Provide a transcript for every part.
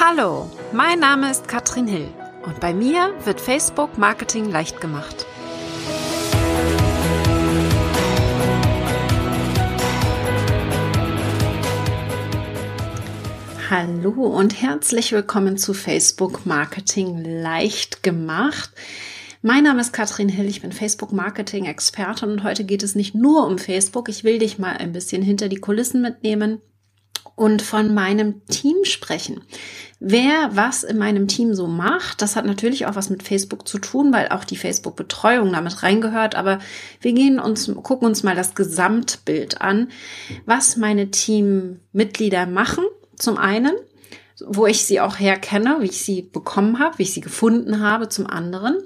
Hallo, mein Name ist Katrin Hill und bei mir wird Facebook Marketing leicht gemacht. Hallo und herzlich willkommen zu Facebook Marketing leicht gemacht. Mein Name ist Katrin Hill, ich bin Facebook Marketing Expertin und heute geht es nicht nur um Facebook. Ich will dich mal ein bisschen hinter die Kulissen mitnehmen und von meinem Team sprechen. Wer was in meinem Team so macht, das hat natürlich auch was mit Facebook zu tun, weil auch die Facebook-Betreuung damit reingehört. Aber wir gehen uns, gucken uns mal das Gesamtbild an, was meine Teammitglieder machen. Zum einen, wo ich sie auch herkenne, wie ich sie bekommen habe, wie ich sie gefunden habe. Zum anderen,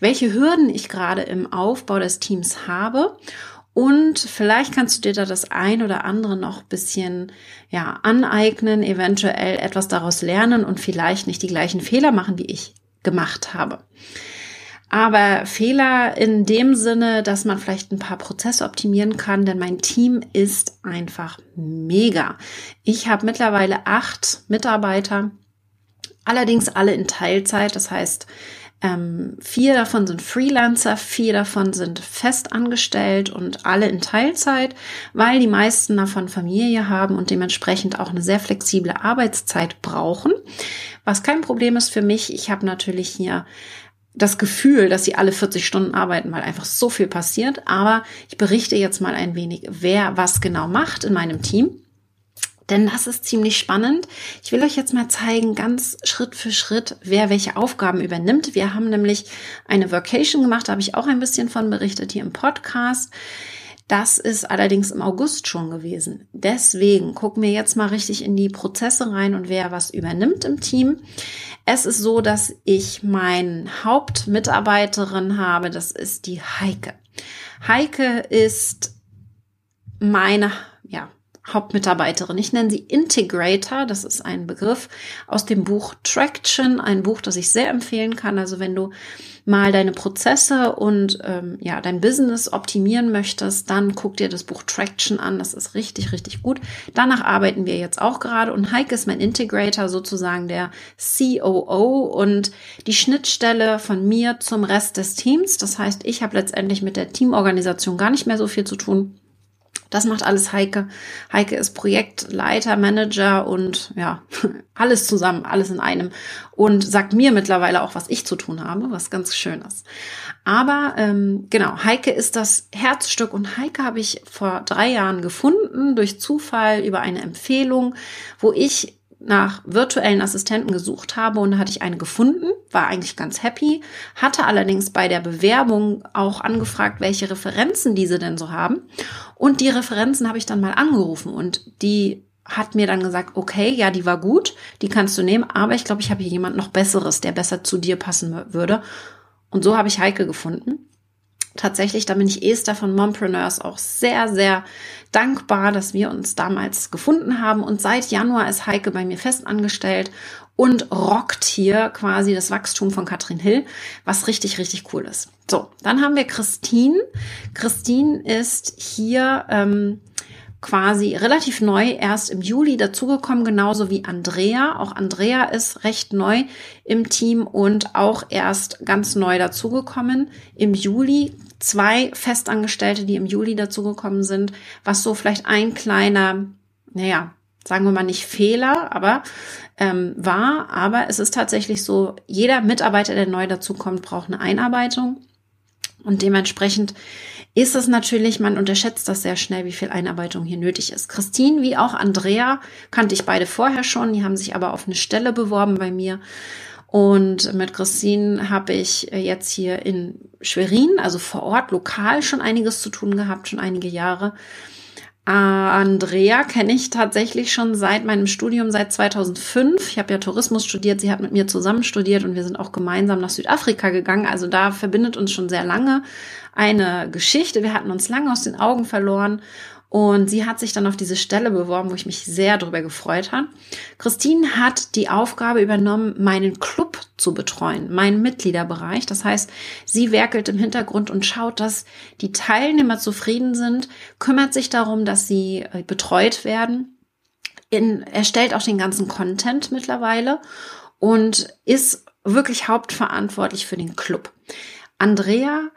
welche Hürden ich gerade im Aufbau des Teams habe und vielleicht kannst du dir da das ein oder andere noch bisschen, ja, aneignen, eventuell etwas daraus lernen und vielleicht nicht die gleichen Fehler machen, wie ich gemacht habe. Aber Fehler in dem Sinne, dass man vielleicht ein paar Prozesse optimieren kann, denn mein Team ist einfach mega. Ich habe mittlerweile acht Mitarbeiter, allerdings alle in Teilzeit. Das heißt, ähm, vier davon sind Freelancer, vier davon sind festangestellt und alle in Teilzeit, weil die meisten davon Familie haben und dementsprechend auch eine sehr flexible Arbeitszeit brauchen. Was kein Problem ist für mich. Ich habe natürlich hier das Gefühl, dass sie alle 40 Stunden arbeiten, weil einfach so viel passiert. Aber ich berichte jetzt mal ein wenig, wer was genau macht in meinem Team. Denn das ist ziemlich spannend. Ich will euch jetzt mal zeigen, ganz Schritt für Schritt, wer welche Aufgaben übernimmt. Wir haben nämlich eine Vacation gemacht, da habe ich auch ein bisschen von berichtet hier im Podcast. Das ist allerdings im August schon gewesen. Deswegen gucken wir jetzt mal richtig in die Prozesse rein und wer was übernimmt im Team. Es ist so, dass ich meine Hauptmitarbeiterin habe, das ist die Heike. Heike ist meine, Hauptmitarbeiterin. Ich nenne sie Integrator. Das ist ein Begriff aus dem Buch Traction, ein Buch, das ich sehr empfehlen kann. Also wenn du mal deine Prozesse und ähm, ja dein Business optimieren möchtest, dann guck dir das Buch Traction an. Das ist richtig, richtig gut. Danach arbeiten wir jetzt auch gerade und Heike ist mein Integrator, sozusagen der COO und die Schnittstelle von mir zum Rest des Teams. Das heißt, ich habe letztendlich mit der Teamorganisation gar nicht mehr so viel zu tun das macht alles Heike. Heike ist Projektleiter, Manager und ja, alles zusammen, alles in einem. Und sagt mir mittlerweile auch, was ich zu tun habe, was ganz schön ist. Aber ähm, genau, Heike ist das Herzstück und Heike habe ich vor drei Jahren gefunden durch Zufall über eine Empfehlung, wo ich nach virtuellen Assistenten gesucht habe und hatte ich eine gefunden, war eigentlich ganz happy, hatte allerdings bei der Bewerbung auch angefragt, welche Referenzen diese denn so haben. Und die Referenzen habe ich dann mal angerufen und die hat mir dann gesagt, okay, ja, die war gut, die kannst du nehmen, aber ich glaube, ich habe hier jemand noch Besseres, der besser zu dir passen würde. Und so habe ich Heike gefunden tatsächlich, da bin ich Esther von Mompreneurs auch sehr, sehr dankbar, dass wir uns damals gefunden haben. Und seit Januar ist Heike bei mir fest angestellt und rockt hier quasi das Wachstum von Katrin Hill, was richtig, richtig cool ist. So, dann haben wir Christine. Christine ist hier ähm, quasi relativ neu erst im Juli dazugekommen, genauso wie Andrea. Auch Andrea ist recht neu im Team und auch erst ganz neu dazugekommen im Juli. Zwei Festangestellte, die im Juli dazugekommen sind, was so vielleicht ein kleiner, naja, sagen wir mal nicht Fehler, aber ähm, war. Aber es ist tatsächlich so, jeder Mitarbeiter, der neu dazukommt, braucht eine Einarbeitung. Und dementsprechend ist es natürlich, man unterschätzt das sehr schnell, wie viel Einarbeitung hier nötig ist. Christine wie auch Andrea kannte ich beide vorher schon, die haben sich aber auf eine Stelle beworben bei mir. Und mit Christine habe ich jetzt hier in Schwerin, also vor Ort, lokal schon einiges zu tun gehabt, schon einige Jahre. Andrea kenne ich tatsächlich schon seit meinem Studium, seit 2005. Ich habe ja Tourismus studiert, sie hat mit mir zusammen studiert und wir sind auch gemeinsam nach Südafrika gegangen. Also da verbindet uns schon sehr lange eine Geschichte. Wir hatten uns lange aus den Augen verloren und sie hat sich dann auf diese Stelle beworben, wo ich mich sehr darüber gefreut habe. Christine hat die Aufgabe übernommen, meinen Club zu betreuen, meinen Mitgliederbereich. Das heißt, sie werkelt im Hintergrund und schaut, dass die Teilnehmer zufrieden sind, kümmert sich darum, dass sie äh, betreut werden in, erstellt auch den ganzen Content mittlerweile und ist wirklich hauptverantwortlich für den Club. Andrea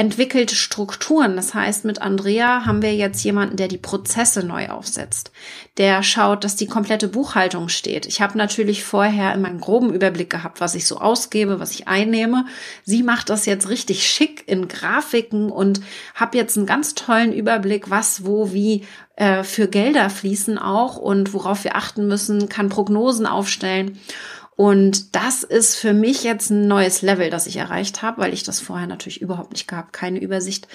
entwickelt Strukturen. Das heißt, mit Andrea haben wir jetzt jemanden, der die Prozesse neu aufsetzt. Der schaut, dass die komplette Buchhaltung steht. Ich habe natürlich vorher immer einen groben Überblick gehabt, was ich so ausgebe, was ich einnehme. Sie macht das jetzt richtig schick in Grafiken und habe jetzt einen ganz tollen Überblick, was, wo, wie äh, für Gelder fließen auch und worauf wir achten müssen, kann Prognosen aufstellen. Und das ist für mich jetzt ein neues Level, das ich erreicht habe, weil ich das vorher natürlich überhaupt nicht gehabt, keine Übersicht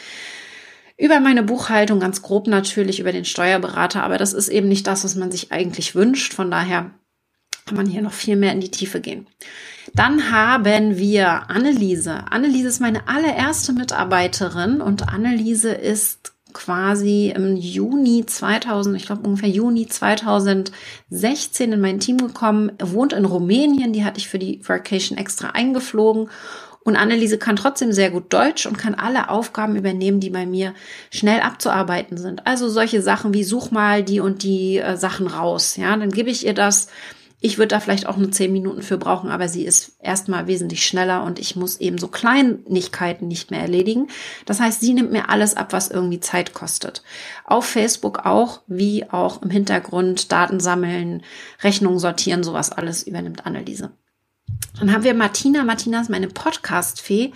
über meine Buchhaltung, ganz grob natürlich über den Steuerberater, aber das ist eben nicht das, was man sich eigentlich wünscht. Von daher kann man hier noch viel mehr in die Tiefe gehen. Dann haben wir Anneliese. Anneliese ist meine allererste Mitarbeiterin und Anneliese ist quasi im Juni 2000, ich glaube ungefähr Juni 2016 in mein Team gekommen, wohnt in Rumänien, die hatte ich für die Vacation extra eingeflogen und Anneliese kann trotzdem sehr gut Deutsch und kann alle Aufgaben übernehmen, die bei mir schnell abzuarbeiten sind. Also solche Sachen wie such mal die und die äh, Sachen raus. Ja, dann gebe ich ihr das ich würde da vielleicht auch nur zehn Minuten für brauchen, aber sie ist erstmal wesentlich schneller und ich muss eben so Kleinigkeiten nicht mehr erledigen. Das heißt, sie nimmt mir alles ab, was irgendwie Zeit kostet. Auf Facebook auch, wie auch im Hintergrund Daten sammeln, Rechnungen sortieren, sowas alles übernimmt Anneliese. Dann haben wir Martina. Martina ist meine Podcast-Fee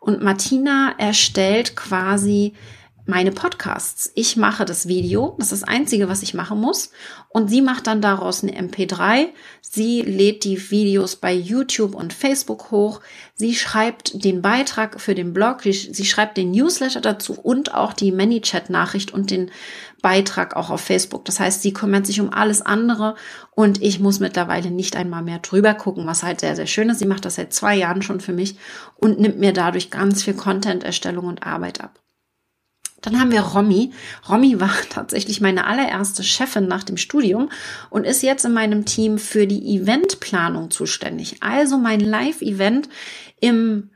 und Martina erstellt quasi meine Podcasts. Ich mache das Video, das ist das Einzige, was ich machen muss. Und sie macht dann daraus eine MP3. Sie lädt die Videos bei YouTube und Facebook hoch. Sie schreibt den Beitrag für den Blog. Sie schreibt den Newsletter dazu und auch die ManyChat-Nachricht und den Beitrag auch auf Facebook. Das heißt, sie kümmert sich um alles andere und ich muss mittlerweile nicht einmal mehr drüber gucken, was halt sehr, sehr schön ist. Sie macht das seit zwei Jahren schon für mich und nimmt mir dadurch ganz viel Content-Erstellung und Arbeit ab. Dann haben wir Romy. Romy war tatsächlich meine allererste Chefin nach dem Studium und ist jetzt in meinem Team für die Eventplanung zuständig. Also mein Live-Event im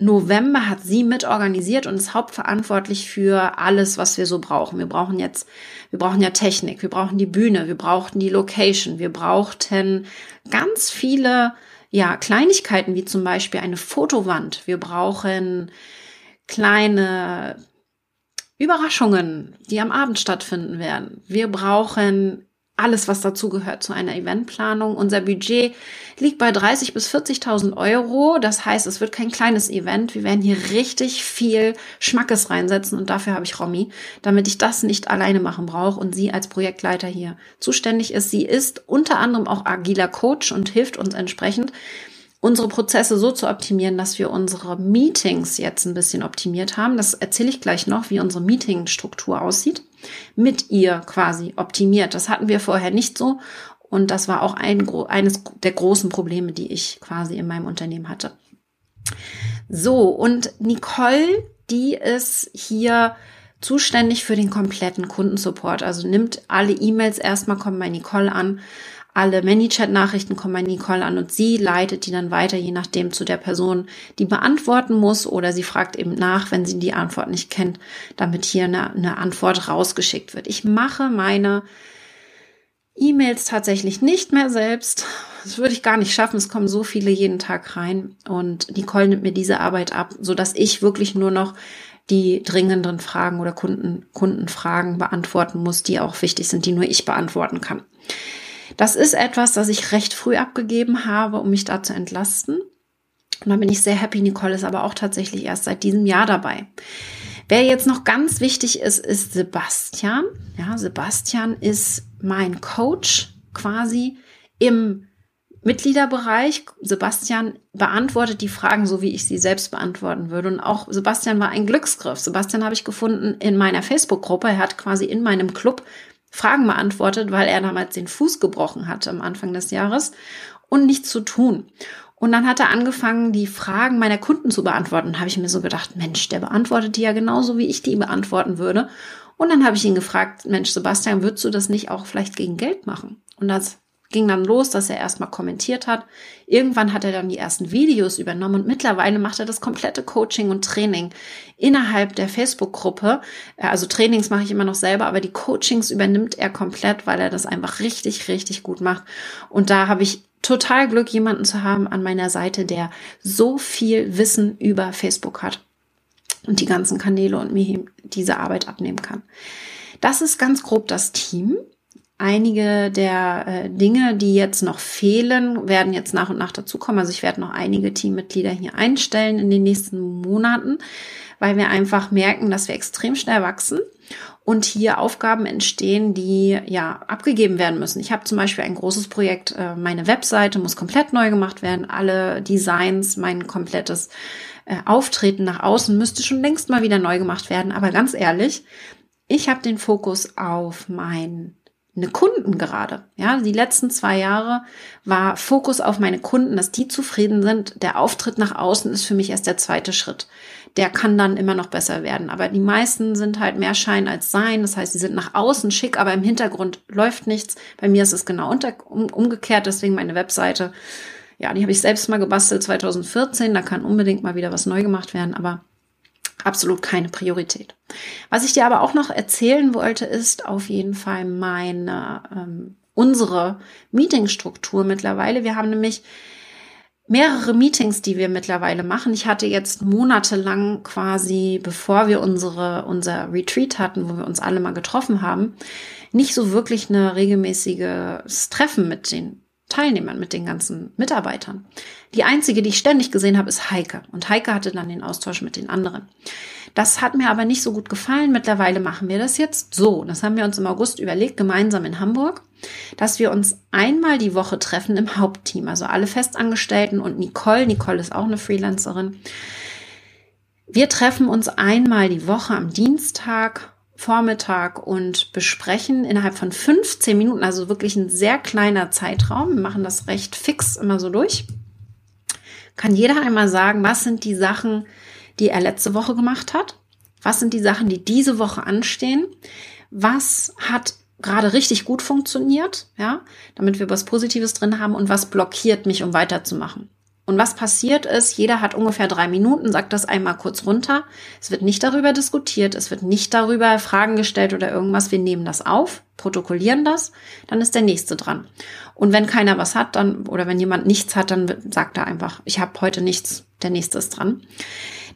November hat sie mit organisiert und ist hauptverantwortlich für alles, was wir so brauchen. Wir brauchen jetzt, wir brauchen ja Technik, wir brauchen die Bühne, wir brauchten die Location, wir brauchten ganz viele, ja, Kleinigkeiten, wie zum Beispiel eine Fotowand. Wir brauchen kleine Überraschungen, die am Abend stattfinden werden. Wir brauchen alles, was dazugehört zu einer Eventplanung. Unser Budget liegt bei 30 bis 40.000 Euro. Das heißt, es wird kein kleines Event. Wir werden hier richtig viel Schmackes reinsetzen und dafür habe ich Romy, damit ich das nicht alleine machen brauche und sie als Projektleiter hier zuständig ist. Sie ist unter anderem auch agiler Coach und hilft uns entsprechend unsere Prozesse so zu optimieren, dass wir unsere Meetings jetzt ein bisschen optimiert haben. Das erzähle ich gleich noch, wie unsere Meetingstruktur aussieht. Mit ihr quasi optimiert. Das hatten wir vorher nicht so. Und das war auch ein, eines der großen Probleme, die ich quasi in meinem Unternehmen hatte. So, und Nicole, die ist hier zuständig für den kompletten Kundensupport. Also nimmt alle E-Mails erstmal, kommen bei Nicole an alle ManyChat-Nachrichten kommen bei Nicole an und sie leitet die dann weiter, je nachdem zu der Person, die beantworten muss oder sie fragt eben nach, wenn sie die Antwort nicht kennt, damit hier eine, eine Antwort rausgeschickt wird. Ich mache meine E-Mails tatsächlich nicht mehr selbst. Das würde ich gar nicht schaffen. Es kommen so viele jeden Tag rein und Nicole nimmt mir diese Arbeit ab, so dass ich wirklich nur noch die dringenden Fragen oder Kunden, Kundenfragen beantworten muss, die auch wichtig sind, die nur ich beantworten kann. Das ist etwas, das ich recht früh abgegeben habe, um mich da zu entlasten. Und da bin ich sehr happy. Nicole ist aber auch tatsächlich erst seit diesem Jahr dabei. Wer jetzt noch ganz wichtig ist, ist Sebastian. Ja, Sebastian ist mein Coach quasi im Mitgliederbereich. Sebastian beantwortet die Fragen so, wie ich sie selbst beantworten würde. Und auch Sebastian war ein Glücksgriff. Sebastian habe ich gefunden in meiner Facebook-Gruppe. Er hat quasi in meinem Club Fragen beantwortet, weil er damals den Fuß gebrochen hatte am Anfang des Jahres und nichts zu tun. Und dann hat er angefangen, die Fragen meiner Kunden zu beantworten. Habe ich mir so gedacht, Mensch, der beantwortet die ja genauso, wie ich die beantworten würde. Und dann habe ich ihn gefragt, Mensch, Sebastian, würdest du das nicht auch vielleicht gegen Geld machen? Und das ging dann los, dass er erstmal kommentiert hat. Irgendwann hat er dann die ersten Videos übernommen und mittlerweile macht er das komplette Coaching und Training innerhalb der Facebook-Gruppe. Also Trainings mache ich immer noch selber, aber die Coachings übernimmt er komplett, weil er das einfach richtig, richtig gut macht. Und da habe ich total Glück, jemanden zu haben an meiner Seite, der so viel Wissen über Facebook hat und die ganzen Kanäle und mir diese Arbeit abnehmen kann. Das ist ganz grob das Team. Einige der äh, Dinge, die jetzt noch fehlen, werden jetzt nach und nach dazukommen. Also ich werde noch einige Teammitglieder hier einstellen in den nächsten Monaten, weil wir einfach merken, dass wir extrem schnell wachsen und hier Aufgaben entstehen, die ja abgegeben werden müssen. Ich habe zum Beispiel ein großes Projekt, äh, meine Webseite muss komplett neu gemacht werden, alle Designs, mein komplettes äh, Auftreten nach außen müsste schon längst mal wieder neu gemacht werden. Aber ganz ehrlich, ich habe den Fokus auf mein eine Kunden gerade. Ja, die letzten zwei Jahre war Fokus auf meine Kunden, dass die zufrieden sind. Der Auftritt nach außen ist für mich erst der zweite Schritt. Der kann dann immer noch besser werden. Aber die meisten sind halt mehr Schein als Sein. Das heißt, sie sind nach außen schick, aber im Hintergrund läuft nichts. Bei mir ist es genau um, umgekehrt. Deswegen meine Webseite. Ja, die habe ich selbst mal gebastelt 2014. Da kann unbedingt mal wieder was neu gemacht werden. Aber absolut keine Priorität. Was ich dir aber auch noch erzählen wollte, ist auf jeden Fall meine, ähm, unsere Meetingstruktur mittlerweile. Wir haben nämlich mehrere Meetings, die wir mittlerweile machen. Ich hatte jetzt monatelang quasi, bevor wir unsere, unser Retreat hatten, wo wir uns alle mal getroffen haben, nicht so wirklich eine regelmäßiges Treffen mit den Teilnehmern, mit den ganzen Mitarbeitern. Die einzige, die ich ständig gesehen habe, ist Heike. Und Heike hatte dann den Austausch mit den anderen. Das hat mir aber nicht so gut gefallen. Mittlerweile machen wir das jetzt so. Das haben wir uns im August überlegt, gemeinsam in Hamburg, dass wir uns einmal die Woche treffen im Hauptteam. Also alle Festangestellten und Nicole. Nicole ist auch eine Freelancerin. Wir treffen uns einmal die Woche am Dienstag Vormittag und besprechen innerhalb von 15 Minuten, also wirklich ein sehr kleiner Zeitraum. Wir machen das recht fix immer so durch. Kann jeder einmal sagen, was sind die Sachen, die er letzte Woche gemacht hat? Was sind die Sachen, die diese Woche anstehen? Was hat gerade richtig gut funktioniert, ja, damit wir was Positives drin haben und was blockiert mich, um weiterzumachen? Und was passiert ist, jeder hat ungefähr drei Minuten, sagt das einmal kurz runter. Es wird nicht darüber diskutiert, es wird nicht darüber Fragen gestellt oder irgendwas. Wir nehmen das auf, protokollieren das, dann ist der nächste dran. Und wenn keiner was hat, dann oder wenn jemand nichts hat, dann sagt er einfach, ich habe heute nichts, der nächste ist dran.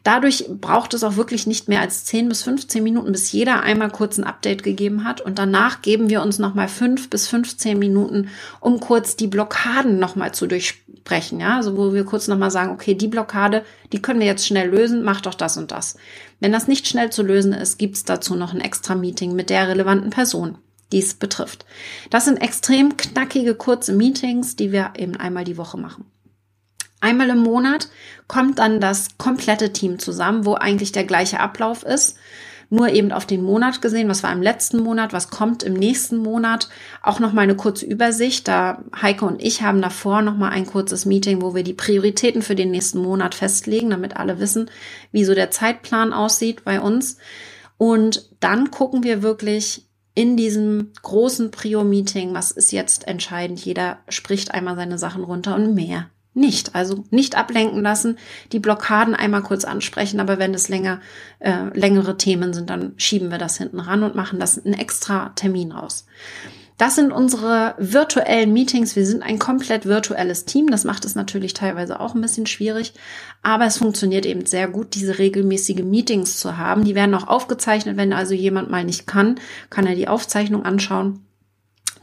Dadurch braucht es auch wirklich nicht mehr als 10 bis 15 Minuten, bis jeder einmal kurz ein Update gegeben hat. Und danach geben wir uns nochmal 5 bis 15 Minuten, um kurz die Blockaden nochmal zu durchsprechen. Ja, also wo wir kurz nochmal sagen, okay, die Blockade, die können wir jetzt schnell lösen, mach doch das und das. Wenn das nicht schnell zu lösen ist, gibt's dazu noch ein extra Meeting mit der relevanten Person dies betrifft. Das sind extrem knackige, kurze Meetings, die wir eben einmal die Woche machen. Einmal im Monat kommt dann das komplette Team zusammen, wo eigentlich der gleiche Ablauf ist. Nur eben auf den Monat gesehen, was war im letzten Monat, was kommt im nächsten Monat. Auch noch mal eine kurze Übersicht. Da Heike und ich haben davor noch mal ein kurzes Meeting, wo wir die Prioritäten für den nächsten Monat festlegen, damit alle wissen, wie so der Zeitplan aussieht bei uns. Und dann gucken wir wirklich in diesem großen Prio-Meeting, was ist jetzt entscheidend. Jeder spricht einmal seine Sachen runter und mehr nicht. Also nicht ablenken lassen, die Blockaden einmal kurz ansprechen, aber wenn es länger, äh, längere Themen sind, dann schieben wir das hinten ran und machen das einen extra Termin raus. Das sind unsere virtuellen Meetings. Wir sind ein komplett virtuelles Team. Das macht es natürlich teilweise auch ein bisschen schwierig, aber es funktioniert eben sehr gut, diese regelmäßige Meetings zu haben. Die werden auch aufgezeichnet. Wenn also jemand mal nicht kann, kann er die Aufzeichnung anschauen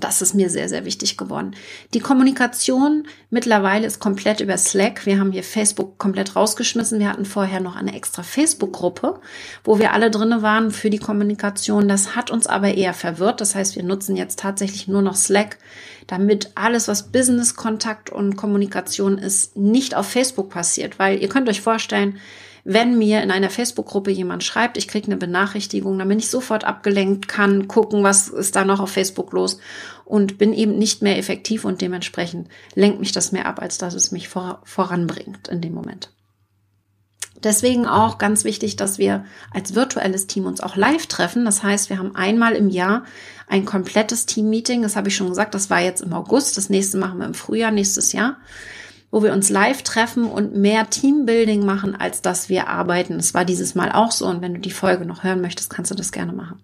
das ist mir sehr, sehr wichtig geworden. Die Kommunikation mittlerweile ist komplett über Slack. Wir haben hier Facebook komplett rausgeschmissen. Wir hatten vorher noch eine extra Facebook-Gruppe, wo wir alle drinne waren für die Kommunikation. Das hat uns aber eher verwirrt. Das heißt, wir nutzen jetzt tatsächlich nur noch Slack, damit alles, was Business-Kontakt und Kommunikation ist, nicht auf Facebook passiert. Weil ihr könnt euch vorstellen, wenn mir in einer Facebook-Gruppe jemand schreibt, ich kriege eine Benachrichtigung, dann bin ich sofort abgelenkt, kann gucken, was ist da noch auf Facebook los und bin eben nicht mehr effektiv und dementsprechend lenkt mich das mehr ab, als dass es mich vor, voranbringt in dem Moment. Deswegen auch ganz wichtig, dass wir als virtuelles Team uns auch live treffen. Das heißt, wir haben einmal im Jahr ein komplettes Team-Meeting. Das habe ich schon gesagt, das war jetzt im August. Das nächste machen wir im Frühjahr nächstes Jahr, wo wir uns live treffen und mehr Teambuilding machen, als dass wir arbeiten. Es war dieses Mal auch so. Und wenn du die Folge noch hören möchtest, kannst du das gerne machen.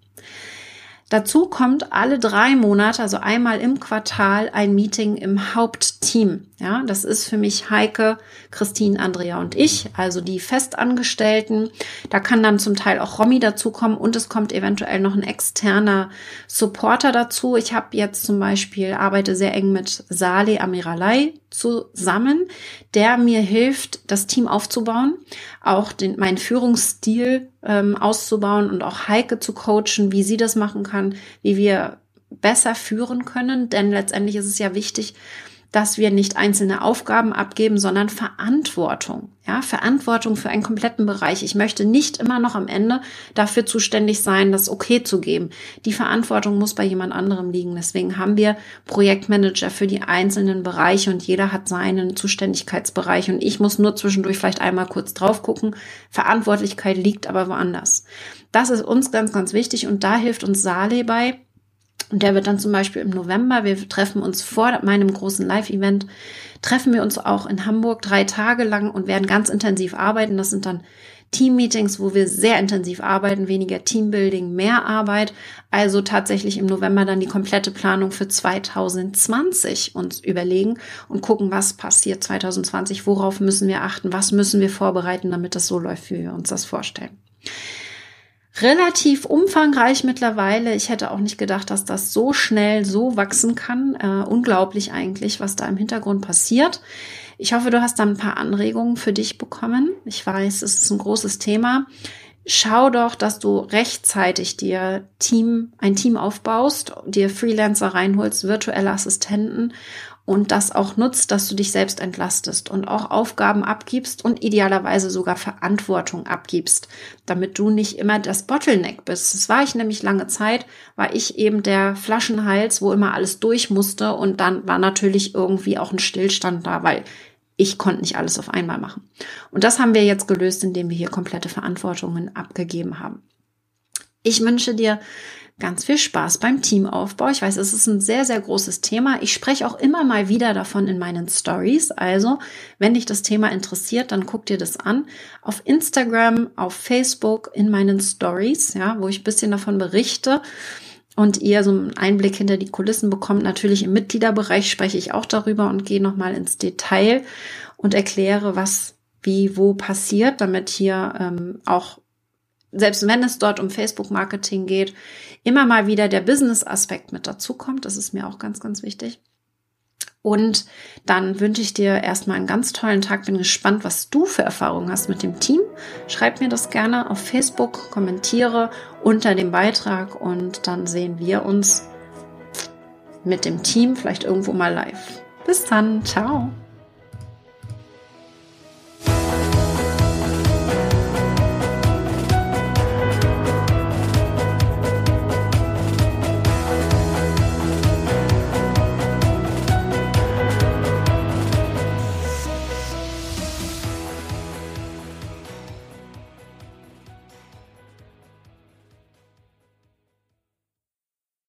Dazu kommt alle drei Monate, also einmal im Quartal, ein Meeting im Hauptteam. Ja, das ist für mich Heike, Christine, Andrea und ich, also die Festangestellten. Da kann dann zum Teil auch Romy dazukommen und es kommt eventuell noch ein externer Supporter dazu. Ich habe jetzt zum Beispiel, arbeite sehr eng mit Saleh Amiralai zusammen, der mir hilft, das Team aufzubauen, auch den, meinen Führungsstil ähm, auszubauen und auch Heike zu coachen, wie sie das machen kann, wie wir besser führen können. Denn letztendlich ist es ja wichtig, dass wir nicht einzelne Aufgaben abgeben, sondern Verantwortung. Ja, Verantwortung für einen kompletten Bereich. Ich möchte nicht immer noch am Ende dafür zuständig sein, das okay zu geben. Die Verantwortung muss bei jemand anderem liegen. Deswegen haben wir Projektmanager für die einzelnen Bereiche und jeder hat seinen Zuständigkeitsbereich und ich muss nur zwischendurch vielleicht einmal kurz drauf gucken. Verantwortlichkeit liegt aber woanders. Das ist uns ganz, ganz wichtig und da hilft uns Sale bei, und der wird dann zum Beispiel im November, wir treffen uns vor meinem großen Live-Event, treffen wir uns auch in Hamburg drei Tage lang und werden ganz intensiv arbeiten. Das sind dann Team-Meetings, wo wir sehr intensiv arbeiten, weniger Teambuilding, mehr Arbeit. Also tatsächlich im November dann die komplette Planung für 2020 uns überlegen und gucken, was passiert 2020, worauf müssen wir achten, was müssen wir vorbereiten, damit das so läuft, wie wir uns das vorstellen relativ umfangreich mittlerweile. Ich hätte auch nicht gedacht, dass das so schnell so wachsen kann. Äh, unglaublich eigentlich, was da im Hintergrund passiert. Ich hoffe, du hast da ein paar Anregungen für dich bekommen. Ich weiß, es ist ein großes Thema. Schau doch, dass du rechtzeitig dir Team, ein Team aufbaust, dir Freelancer reinholst, virtuelle Assistenten und das auch nutzt, dass du dich selbst entlastest und auch Aufgaben abgibst und idealerweise sogar Verantwortung abgibst, damit du nicht immer das Bottleneck bist. Das war ich nämlich lange Zeit, war ich eben der Flaschenhals, wo immer alles durch musste und dann war natürlich irgendwie auch ein Stillstand da, weil ich konnte nicht alles auf einmal machen. Und das haben wir jetzt gelöst, indem wir hier komplette Verantwortungen abgegeben haben. Ich wünsche dir ganz viel Spaß beim Teamaufbau. Ich weiß, es ist ein sehr, sehr großes Thema. Ich spreche auch immer mal wieder davon in meinen Stories. Also, wenn dich das Thema interessiert, dann guck dir das an. Auf Instagram, auf Facebook, in meinen Stories, ja, wo ich ein bisschen davon berichte und ihr so einen Einblick hinter die Kulissen bekommt. Natürlich im Mitgliederbereich spreche ich auch darüber und gehe nochmal ins Detail und erkläre, was wie wo passiert, damit hier ähm, auch selbst wenn es dort um Facebook-Marketing geht, immer mal wieder der Business-Aspekt mit dazu kommt. Das ist mir auch ganz, ganz wichtig. Und dann wünsche ich dir erstmal einen ganz tollen Tag. Bin gespannt, was du für Erfahrungen hast mit dem Team. Schreib mir das gerne auf Facebook, kommentiere unter dem Beitrag und dann sehen wir uns mit dem Team vielleicht irgendwo mal live. Bis dann, ciao.